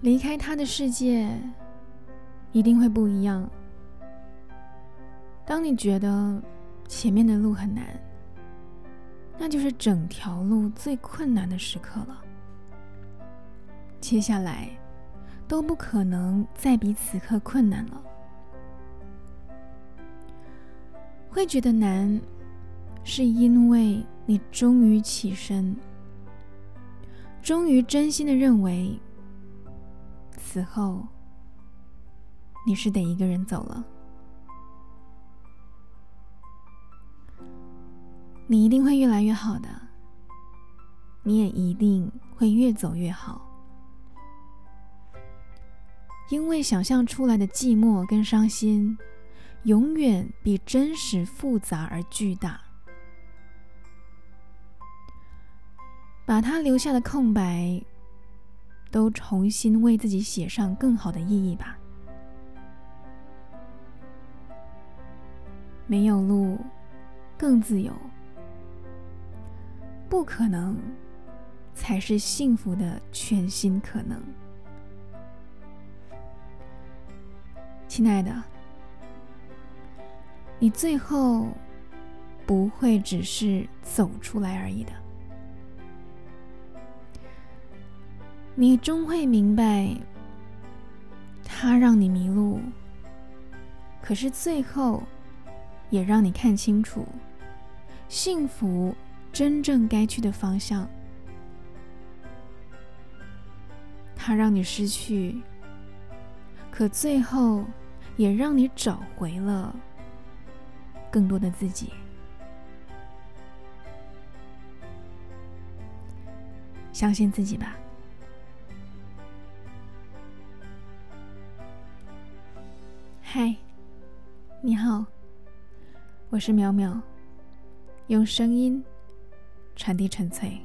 离开他的世界一定会不一样。当你觉得前面的路很难，那就是整条路最困难的时刻了。接下来都不可能再比此刻困难了。会觉得难，是因为你终于起身，终于真心的认为，此后你是得一个人走了。你一定会越来越好的，你也一定会越走越好，因为想象出来的寂寞跟伤心。永远比真实复杂而巨大。把他留下的空白，都重新为自己写上更好的意义吧。没有路，更自由。不可能，才是幸福的全新可能。亲爱的。你最后不会只是走出来而已的，你终会明白，他让你迷路，可是最后也让你看清楚幸福真正该去的方向。他让你失去，可最后也让你找回了。更多的自己，相信自己吧。嗨，你好，我是淼淼，用声音传递纯粹。